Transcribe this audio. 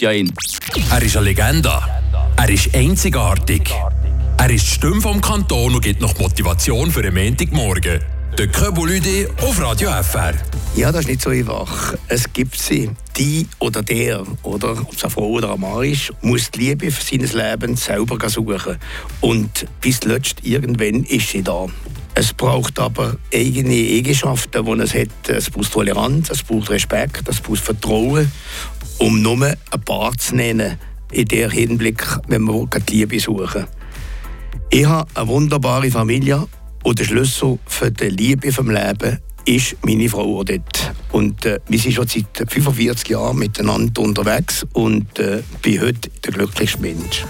ja ihn. Er ist eine Legende. Er ist einzigartig. Er ist die Stimme vom Kanton und gibt noch Motivation für den Montagmorgen. Der Köbulüde auf Radio FR. Ja, das ist nicht so einfach. Es gibt sie. Die oder der, oder ob es eine Frau oder ein Mann ist, muss die Liebe für seines Lebens selber suchen. Und bis zuletzt irgendwann ist sie da. Es braucht aber eigene Eigenschaften, die es hat. Es braucht Toleranz, es braucht Respekt, es braucht Vertrauen, um nur ein Paar zu nennen, in der Hinblick, wenn wir die Liebe suchen. Ich habe eine wunderbare Familie und der Schlüssel für die Liebe vom Leben ist meine Frau Odette. Und äh, wir sind schon seit 45 Jahren miteinander unterwegs und äh, bin heute der glücklichste Mensch.